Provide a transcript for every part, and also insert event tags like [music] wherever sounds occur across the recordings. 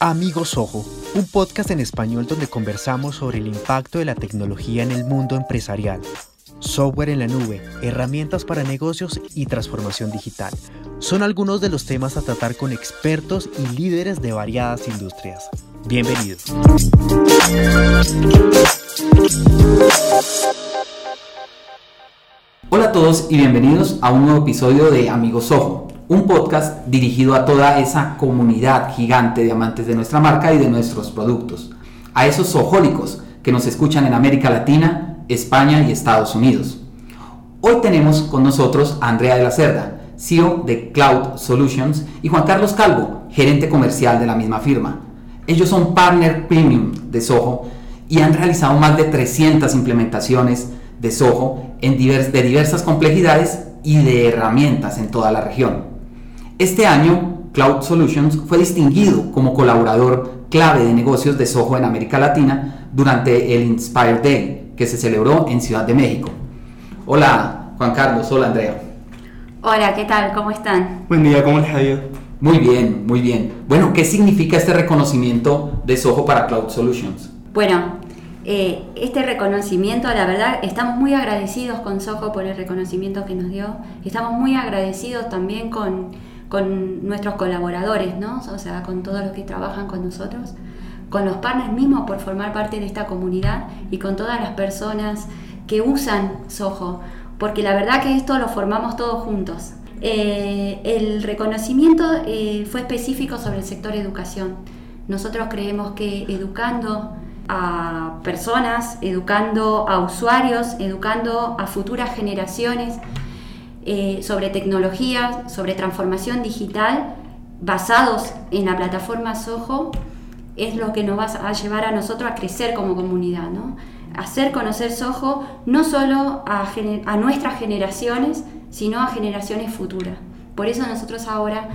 Amigos Ojo, un podcast en español donde conversamos sobre el impacto de la tecnología en el mundo empresarial, software en la nube, herramientas para negocios y transformación digital. Son algunos de los temas a tratar con expertos y líderes de variadas industrias. Bienvenidos. Hola a todos y bienvenidos a un nuevo episodio de Amigos Ojo un podcast dirigido a toda esa comunidad gigante de amantes de nuestra marca y de nuestros productos, a esos ojólicos que nos escuchan en América Latina, España y Estados Unidos. Hoy tenemos con nosotros a Andrea de la Cerda, CEO de Cloud Solutions, y Juan Carlos Calvo, gerente comercial de la misma firma. Ellos son partner premium de Soho y han realizado más de 300 implementaciones de Soho en de diversas complejidades y de herramientas en toda la región. Este año, Cloud Solutions fue distinguido como colaborador clave de negocios de Soho en América Latina durante el Inspire Day, que se celebró en Ciudad de México. Hola, Juan Carlos. Hola, Andrea. Hola, ¿qué tal? ¿Cómo están? Buen día, ¿cómo les ha ido? Muy bien, muy bien. Bueno, ¿qué significa este reconocimiento de Soho para Cloud Solutions? Bueno, eh, este reconocimiento, la verdad, estamos muy agradecidos con Soho por el reconocimiento que nos dio. Estamos muy agradecidos también con con nuestros colaboradores, ¿no? O sea, con todos los que trabajan con nosotros, con los partners mismos por formar parte de esta comunidad y con todas las personas que usan Soho, porque la verdad que esto lo formamos todos juntos. Eh, el reconocimiento eh, fue específico sobre el sector educación. Nosotros creemos que educando a personas, educando a usuarios, educando a futuras generaciones, eh, sobre tecnología, sobre transformación digital, basados en la plataforma Soho, es lo que nos va a llevar a nosotros a crecer como comunidad, ¿no? Hacer conocer Soho no solo a, a nuestras generaciones, sino a generaciones futuras. Por eso nosotros ahora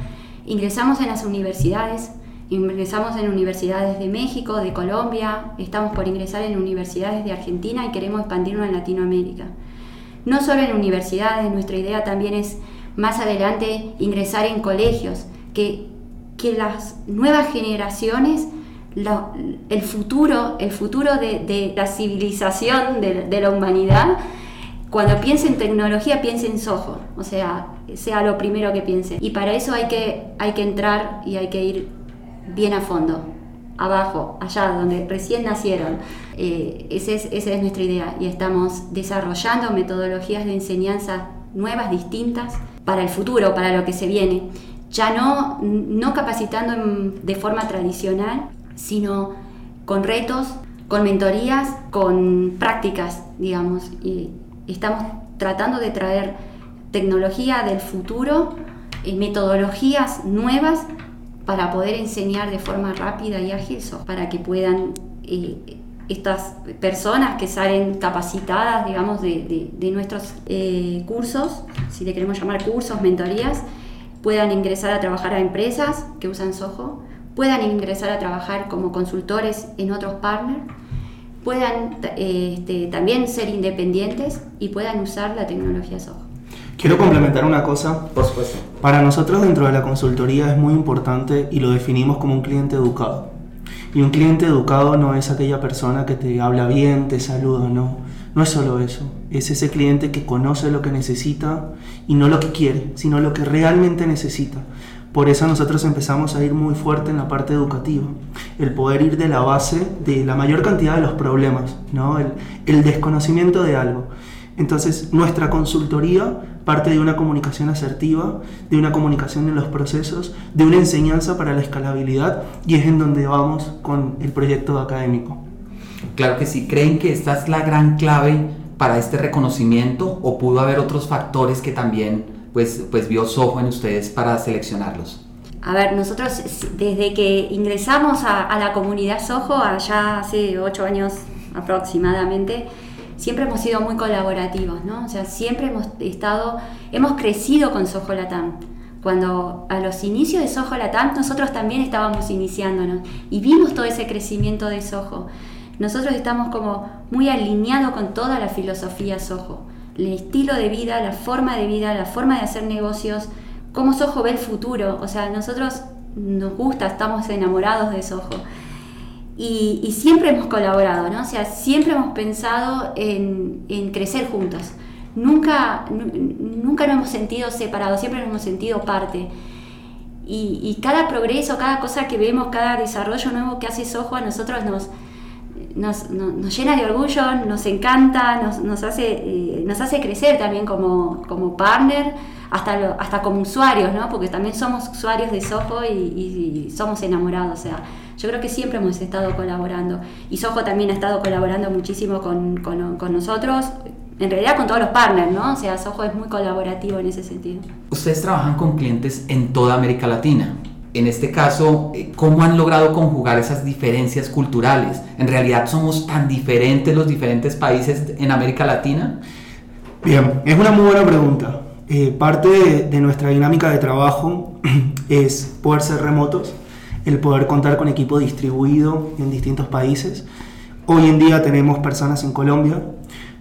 ingresamos en las universidades, ingresamos en universidades de México, de Colombia, estamos por ingresar en universidades de Argentina y queremos expandirnos en Latinoamérica no solo en universidades, nuestra idea también es más adelante ingresar en colegios, que, que las nuevas generaciones, el futuro, el futuro de, la civilización de, la humanidad, cuando piense en tecnología, piense en Soho, o sea, sea lo primero que piense. Y para eso hay que, hay que entrar y hay que ir bien a fondo abajo, allá donde recién nacieron. Eh, esa, es, nuestra idea y estamos desarrollando metodologías de enseñanza nuevas, distintas, para el futuro, para lo que se viene. Ya no, no capacitando de forma tradicional, sino con retos, con mentorías, con prácticas, digamos. Y estamos tratando de traer tecnología del futuro, eh, metodologías nuevas para poder enseñar de forma rápida y ágil, para que puedan eh, estas personas que salen capacitadas, digamos, de, nuestros eh, cursos, si le queremos llamar cursos, mentorías, puedan ingresar a trabajar a empresas que usan Soho, puedan ingresar a trabajar como consultores en otros partners, puedan eh, este, también ser independientes y puedan usar la tecnología Soho. Quiero complementar una cosa. Por supuesto. Para nosotros dentro de la consultoría es muy importante y lo definimos como un cliente educado. Y un cliente educado no es aquella persona que te habla bien, te saluda, no. No es solo eso. Es ese cliente que conoce lo que necesita y no lo que quiere, sino lo que realmente necesita. Por eso nosotros empezamos a ir muy fuerte en la parte educativa, el poder ir de la base de la mayor cantidad de los problemas, ¿no? el, el desconocimiento de algo. Entonces, nuestra consultoría parte de una comunicación asertiva, de una comunicación en los procesos, de una enseñanza para la escalabilidad y es en donde vamos con el proyecto académico. Claro que sí, ¿creen que esta es la gran clave para este reconocimiento o pudo haber otros factores que también pues, pues vio Soho en ustedes para seleccionarlos? A ver, nosotros desde que ingresamos a, a la comunidad Soho, allá hace ocho años aproximadamente, siempre hemos sido muy colaborativos, ¿no? O sea, siempre hemos estado, hemos crecido con Soho Latam. Cuando a los inicios de Soho Latam nosotros también estábamos iniciándonos y vimos todo ese crecimiento de Soho. Nosotros estamos como muy alineados con toda la filosofía Soho, el estilo de vida, la forma de vida, la forma de hacer negocios, cómo Soho ve el futuro. O sea, nosotros nos gusta, estamos enamorados de Soho. Y, siempre hemos colaborado, ¿no? O sea, siempre hemos pensado en, crecer juntos. Nunca, nunca nos hemos sentido separados, siempre nos hemos sentido parte. Y, cada progreso, cada cosa que vemos, cada desarrollo nuevo que hace Soho a nosotros nos, nos, llena de orgullo, nos encanta, nos, hace, eh, nos hace crecer también como, como partner, hasta, hasta como usuarios, ¿no? porque también somos usuarios de Soho y, somos enamorados. O sea, yo creo que siempre hemos estado colaborando y Soho también ha estado colaborando muchísimo con, con nosotros, en realidad con todos los partners, ¿no? O sea, Soho es muy colaborativo en ese sentido. Ustedes trabajan con clientes en toda América Latina. En este caso, eh, ¿cómo han logrado conjugar esas diferencias culturales? ¿En realidad somos tan diferentes los diferentes países en América Latina? Bien, es una muy buena pregunta. Eh, parte de, de, nuestra dinámica de trabajo [clears throat] es poder ser remotos, el poder contar con equipo distribuido en distintos países. Hoy en día tenemos personas en Colombia,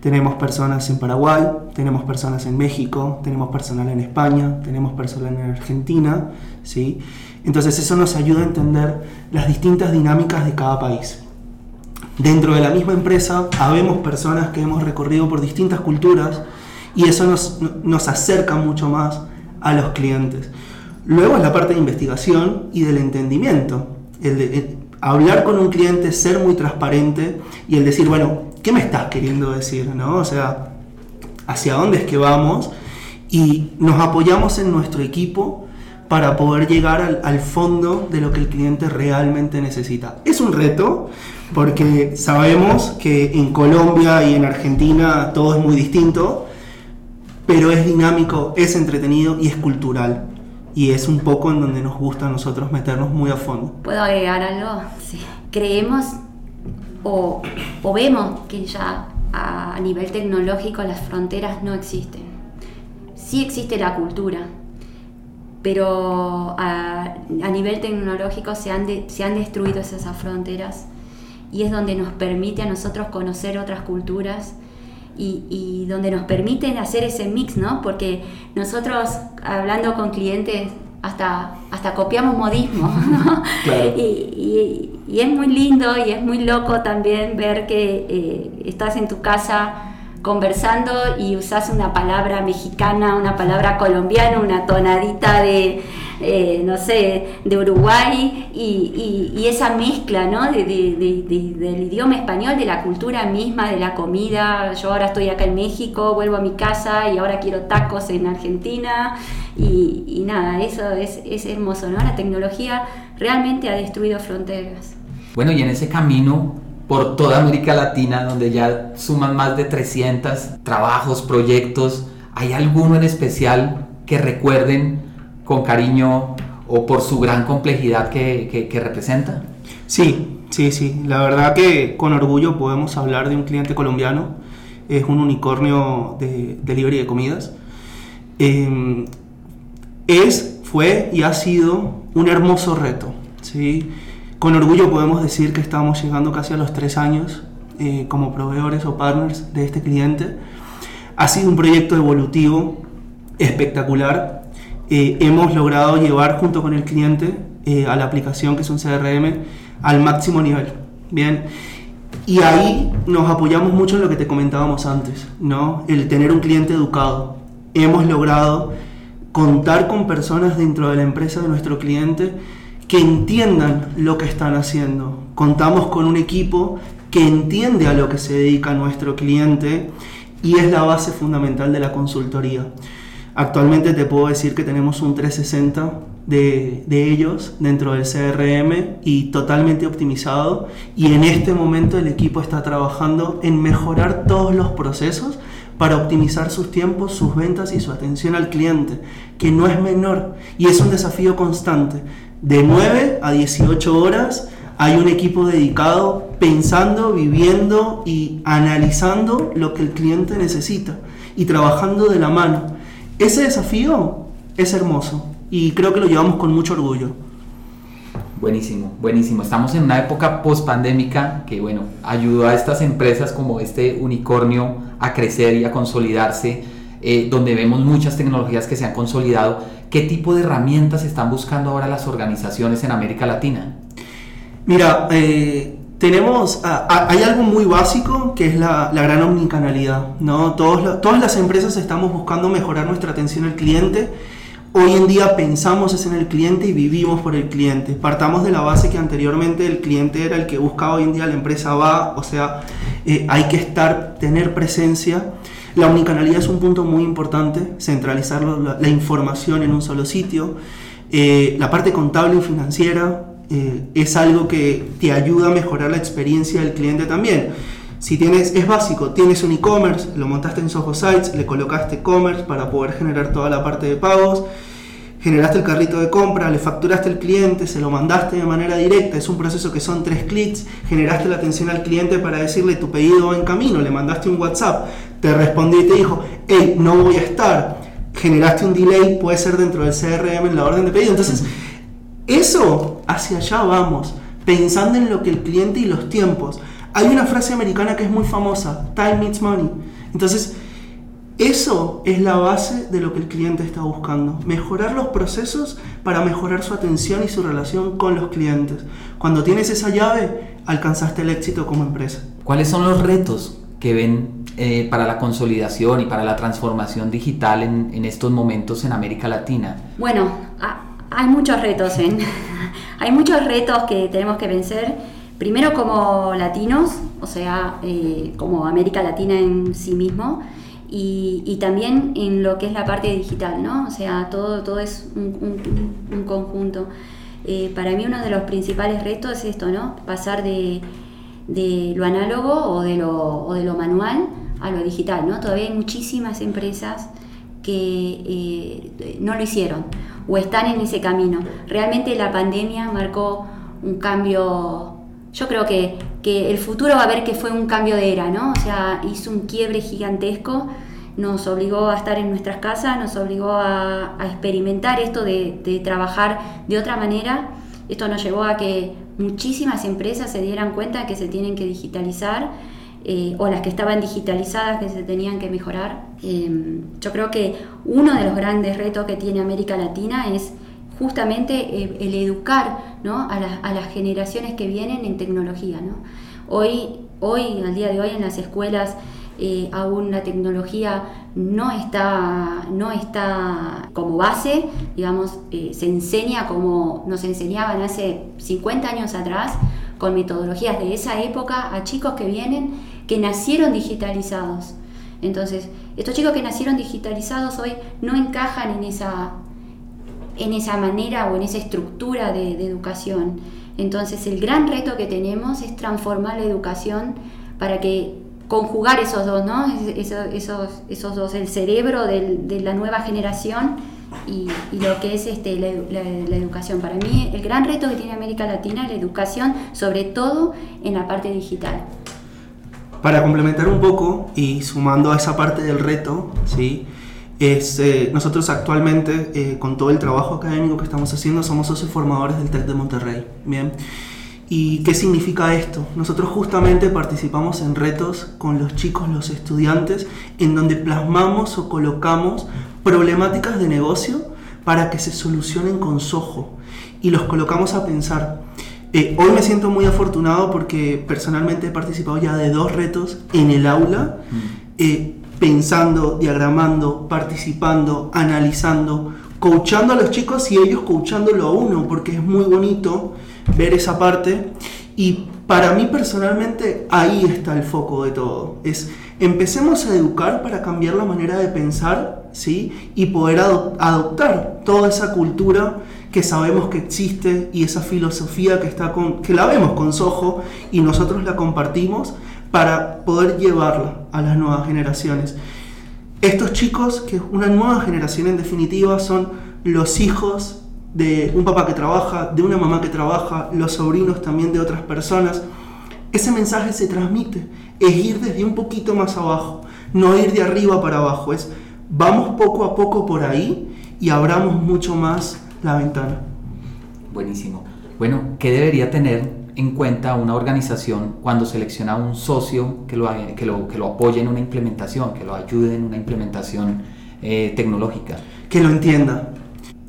tenemos personas en Paraguay, tenemos personas en México, tenemos personal en España, tenemos personal en Argentina, ¿sí? Entonces eso nos ayuda a entender las distintas dinámicas de cada país. Dentro de la misma empresa habemos personas que hemos recorrido por distintas culturas y eso nos, nos acerca mucho más a los clientes. Luego es la parte de investigación y del entendimiento. El de, hablar con un cliente, ser muy transparente y el decir, bueno, ¿qué me estás queriendo decir? ¿no? O sea, ¿hacia dónde es que vamos? Y nos apoyamos en nuestro equipo para poder llegar al, fondo de lo que el cliente realmente necesita. Es un reto porque sabemos que en Colombia y en Argentina todo es muy distinto, pero es dinámico, es entretenido y es cultural. Y es un poco en donde nos gusta a nosotros meternos muy a fondo. ¿Puedo agregar algo? Sí. Creemos o, o vemos que ya a nivel tecnológico las fronteras no existen. Sí existe la cultura, pero a, nivel tecnológico se han, se han destruido esas fronteras y es donde nos permite a nosotros conocer otras culturas y, donde nos permiten hacer ese mix, ¿no? Porque nosotros, hablando con clientes, hasta, hasta copiamos modismo, ¿no? [laughs] [laughs] Y, es muy lindo y es muy loco también ver que eh, estás en tu casa conversando y usas una palabra mexicana, una palabra colombiana, una tonadita de, eh, no sé, de Uruguay y, esa mezcla, ¿no? del idioma español, de la cultura misma, de la comida. Yo ahora estoy acá en México, vuelvo a mi casa y ahora quiero tacos en Argentina y, nada, eso es, es hermoso, ¿no? La tecnología realmente ha destruido fronteras. Bueno, y en ese camino por toda América Latina, donde ya suman más de 300 trabajos, proyectos. ¿Hay alguno en especial que recuerden con cariño o por su gran complejidad que, representa? Sí, sí, sí. La verdad que con orgullo podemos hablar de un cliente colombiano. Es un unicornio de delivery de comidas. Em, es, fue y ha sido un hermoso reto. ¿sí? Con orgullo podemos decir que estamos llegando casi a los tres años eh, como proveedores o partners de este cliente. Ha sido un proyecto evolutivo espectacular. Eh, hemos logrado llevar junto con el cliente eh, a la aplicación que es un CRM al máximo nivel. Bien. Y ahí nos apoyamos mucho en lo que te comentábamos antes, ¿no? El tener un cliente educado. Hemos logrado contar con personas dentro de la empresa de nuestro cliente que entiendan lo que están haciendo. Contamos con un equipo que entiende a lo que se dedica nuestro cliente y es la base fundamental de la consultoría. Actualmente te puedo decir que tenemos un 360 de, ellos dentro del CRM y totalmente optimizado. Y en este momento el equipo está trabajando en mejorar todos los procesos para optimizar sus tiempos, sus ventas y su atención al cliente, que no es menor. Y es un desafío constante. De 9 a 18 horas hay un equipo dedicado pensando, viviendo y analizando lo que el cliente necesita y trabajando de la mano. Ese desafío es hermoso y creo que lo llevamos con mucho orgullo. Buenísimo, buenísimo. Estamos en una época post pandémica que, bueno, ayudó a estas empresas como este unicornio a crecer y a consolidarse eh, donde vemos muchas tecnologías que se han consolidado, ¿qué tipo de herramientas están buscando ahora las organizaciones en América Latina? Mira, eh, tenemos, hay algo muy básico que es la, gran omnicanalidad, ¿no? Todas las empresas estamos buscando mejorar nuestra atención al cliente. Hoy en día pensamos en el cliente y vivimos por el cliente. Partamos de la base que anteriormente el cliente era el que buscaba, hoy en día la empresa va, o sea, eh, hay que estar, tener presencia. La omnicanalidad es un punto muy importante, centralizar la, información en un solo sitio. Eh, la parte contable y financiera, eh, es algo que te ayuda a mejorar la experiencia del cliente también. Si tienes, es básico, tienes un e-commerce, lo montaste en Soho Sites, le colocaste e-commerce para poder generar toda la parte de pagos, generaste el carrito de compra, le facturaste al cliente, se lo mandaste de manera directa, es un proceso que son tres clics, generaste la atención al cliente para decirle tu pedido va en camino, le mandaste un WhatsApp, te respondió y te dijo, hey, no voy a estar, generaste un delay, puede ser dentro del CRM en la orden de pedido, entonces eso, hacia allá vamos, pensando en lo que el cliente y los tiempos. Hay una frase americana que es muy famosa, time meets money. Entonces, eso es la base de lo que el cliente está buscando. Mejorar los procesos para mejorar su atención y su relación con los clientes. Cuando tienes esa llave, alcanzaste el éxito como empresa. ¿Cuáles son los retos que ven eh, para la consolidación y para la transformación digital en, en estos momentos en América Latina? Bueno, a hay muchos retos, ¿eh? Hay muchos retos que tenemos que vencer. Primero como latinos, o sea, eh, como América Latina en sí mismo, y, también en lo que es la parte digital, ¿no? O sea, todo, todo es un, conjunto. Eh, para mí uno de los principales retos es esto, ¿no? Pasar de, lo análogo o de lo, manual a lo digital, ¿no? Todavía hay muchísimas empresas que eh, no lo hicieron o están en ese camino. Realmente la pandemia marcó un cambio, yo creo que, que el futuro va a ver que fue un cambio de era, ¿no? O sea, hizo un quiebre gigantesco, nos obligó a estar en nuestras casas, nos obligó a, experimentar esto de, de trabajar de otra manera. Esto nos llevó a que muchísimas empresas se dieran cuenta que se tienen que digitalizar eh, o las que estaban digitalizadas que se tenían que mejorar. Em, yo creo que uno de los grandes retos que tiene América Latina es justamente eh, el educar a, las generaciones que vienen en tecnología. Hoy, hoy, al día de hoy, en las escuelas eh, aún la tecnología no está, no está como base, digamos, se enseña como nos enseñaban hace 50 años atrás, con metodologías de esa época a chicos que vienen, que nacieron digitalizados. Entonces, estos chicos que nacieron digitalizados hoy no encajan en esa, en esa manera o en esa estructura de, educación. Entonces, el gran reto que tenemos es transformar la educación para que conjugar esos dos, ¿no? Esos, esos, dos, el cerebro de la nueva generación y, lo que es este, la, educación. Para mí el gran reto que tiene América Latina es la educación, sobre todo en la parte digital. Para complementar un poco y sumando a esa parte del reto, ¿sí? Es, eh, nosotros actualmente, eh, con todo el trabajo académico que estamos haciendo, somos socios formadores del TEC de Monterrey. Bien. ¿Y qué significa esto? Nosotros justamente participamos en retos con los chicos, los estudiantes, en donde plasmamos o colocamos problemáticas de negocio para que se solucionen con sojo y los colocamos a pensar. Eh, hoy me siento muy afortunado porque personalmente he participado ya de dos retos en el aula, mm. eh, pensando, diagramando, participando, analizando, coachando a los chicos y ellos coachándolo a uno, porque es muy bonito ver esa parte. Y para mí personalmente ahí está el foco de todo. Es empecemos a educar para cambiar la manera de pensar, ¿sí? Y poder adoptar toda esa cultura que sabemos que existe y esa filosofía que, está con, que la vemos con Soho y nosotros la compartimos para poder llevarla a las nuevas generaciones. Estos chicos, que es una nueva generación en definitiva, son los hijos de un papá que trabaja, de una mamá que trabaja, los sobrinos también de otras personas. Ese mensaje se transmite, es ir desde un poquito más abajo, no ir de arriba para abajo, es vamos poco a poco por ahí y abramos mucho más la ventana. Buenísimo. Bueno, ¿qué debería tener en cuenta una organización cuando selecciona un socio que lo, que lo, que lo apoye en una implementación, que lo ayude en una implementación eh, tecnológica? Que lo entienda.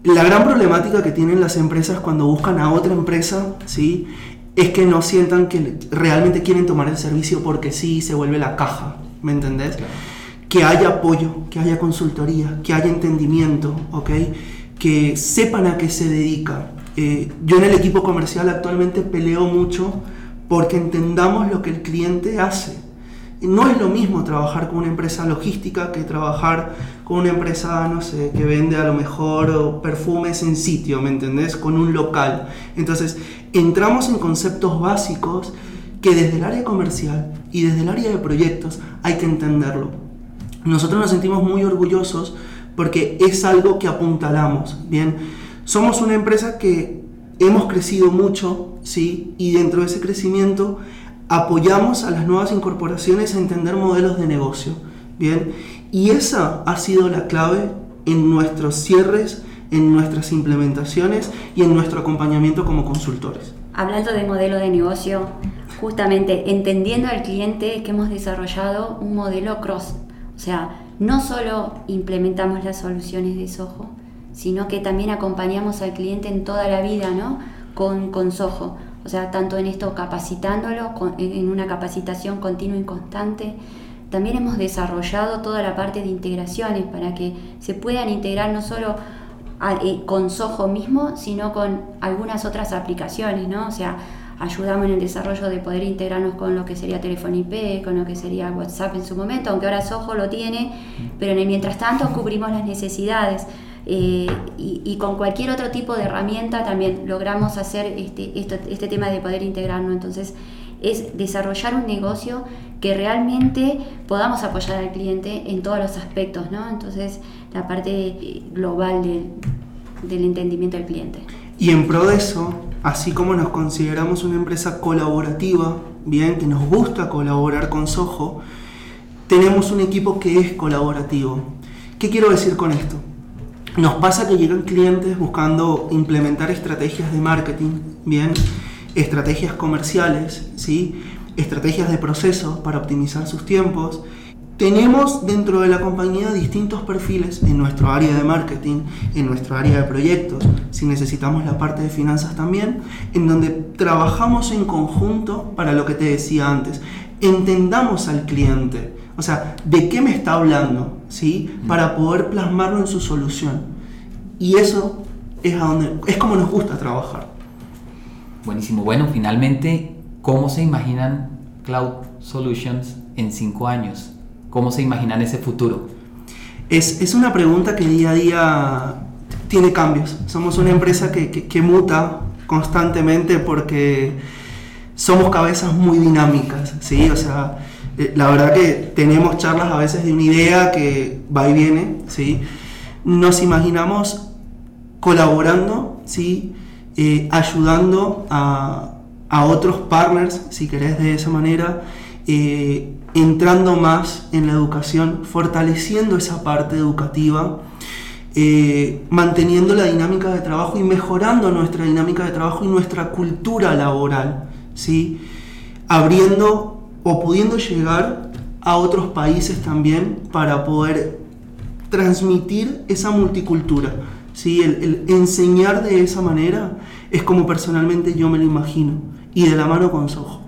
La gran problemática que tienen las empresas cuando buscan a otra empresa, ¿sí? Es que no sientan que realmente quieren tomar el servicio porque sí se vuelve la caja, ¿me entendés? Que haya apoyo, que haya consultoría, que haya entendimiento, ¿ok? Que sepan a qué se dedica. Eh, yo en el equipo comercial actualmente peleo mucho porque entendamos lo que el cliente hace. No es lo mismo trabajar con una empresa logística que trabajar con una empresa, no sé, que vende a lo mejor perfumes en sitio, ¿me entendés? Con un local. Entonces, entramos en conceptos básicos que desde el área comercial y desde el área de proyectos hay que entenderlo. Nosotros nos sentimos muy orgullosos porque es algo que apuntalamos, ¿bien? Somos una empresa que hemos crecido mucho, ¿sí? Y dentro de ese crecimiento apoyamos a las nuevas incorporaciones a entender modelos de negocio. Bien, y esa ha sido la clave en nuestros cierres, en nuestras implementaciones y en nuestro acompañamiento como consultores. Hablando de modelo de negocio, justamente entendiendo al cliente que hemos desarrollado un modelo cross. O sea, no solo implementamos las soluciones de Soho, sino que también acompañamos al cliente en toda la vida, ¿no? Con, con Soho. O sea, tanto en esto capacitándolo, en una capacitación continua y constante. También hemos desarrollado toda la parte de integraciones para que se puedan integrar no solo eh, con Soho mismo, sino con algunas otras aplicaciones, ¿no? O sea, ayudamos en el desarrollo de poder integrarnos con lo que sería teléfono IP, con lo que sería WhatsApp en su momento, aunque ahora Soho lo tiene, pero en el mientras tanto cubrimos las necesidades. Eh, y, con cualquier otro tipo de herramienta también logramos hacer este, este tema de poder integrarnos. Entonces, es desarrollar un negocio que realmente podamos apoyar al cliente en todos los aspectos, ¿no? Entonces, la parte global del entendimiento del cliente. Y en pro de eso, así como nos consideramos una empresa colaborativa, bien, que nos gusta colaborar con Soho, tenemos un equipo que es colaborativo. ¿Qué quiero decir con esto? Nos pasa que llegan clientes buscando implementar estrategias de marketing, bien, estrategias comerciales, ¿sí? estrategias de proceso para optimizar sus tiempos. Tenemos dentro de la compañía distintos perfiles en nuestro área de marketing, en nuestro área de proyectos, si necesitamos la parte de finanzas también, en donde trabajamos en conjunto para lo que te decía antes. Entendamos al cliente, o sea, ¿de qué me está hablando? ¿Sí? Para poder plasmarlo en su solución. Y eso es, a donde, es como nos gusta trabajar. Buenísimo. Bueno, finalmente, ¿cómo se imaginan Cloud Solutions en cinco años? ¿Cómo se imaginan ese futuro? Es, es una pregunta que día a día tiene cambios. Somos una empresa que, que muta constantemente porque somos cabezas muy dinámicas, ¿sí? O sea, eh, la verdad que tenemos charlas a veces de una idea que va y viene, ¿sí? Nos imaginamos colaborando, ¿sí? Eh, ayudando a, a, otros partners, si querés de esa manera, eh, entrando más en la educación, fortaleciendo esa parte educativa, manteniendo la dinámica de trabajo y mejorando nuestra dinámica de trabajo y nuestra cultura laboral, ¿sí? abriendo o pudiendo llegar a otros países también para poder transmitir esa multicultura. ¿sí? El, enseñar de esa manera es como personalmente yo me lo imagino y de la mano con Soho.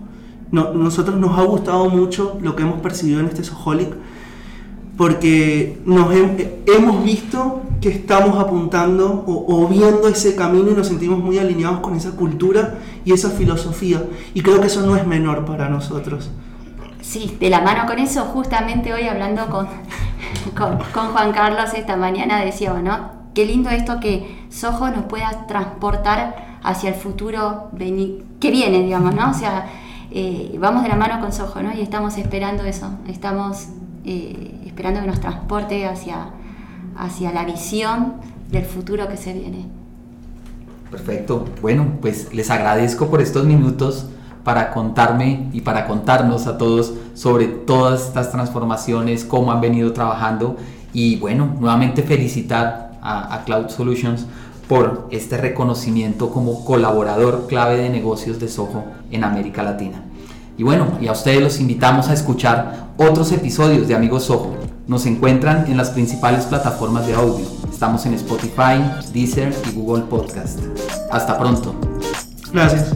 No, nosotros nos ha gustado mucho lo que hemos percibido en este Soholic porque nos hemos visto que estamos apuntando o, viendo ese camino y nos sentimos muy alineados con esa cultura y esa filosofía. Y creo que eso no es menor para nosotros. Sí, de la mano con eso, justamente hoy hablando con, [laughs] con, Juan Carlos esta mañana decía, ¿no? Qué lindo esto que Soho nos pueda transportar hacia el futuro que viene, digamos, ¿no? O sea, eh, vamos de la mano con Soho, ¿no? Y estamos esperando eso, estamos eh, esperando que nos transporte hacia, hacia la visión del futuro que se viene. Perfecto. Bueno, pues les agradezco por estos minutos para contarme y para contarnos a todos sobre todas estas transformaciones, cómo han venido trabajando y bueno, nuevamente felicitar a, Cloud Solutions por este reconocimiento como colaborador clave de negocios de Soho en América Latina. Y bueno, y a ustedes los invitamos a escuchar otros episodios de Amigos Soho. Nos encuentran en las principales plataformas de audio. Estamos en Spotify, Deezer y Google Podcast. Hasta pronto. Gracias.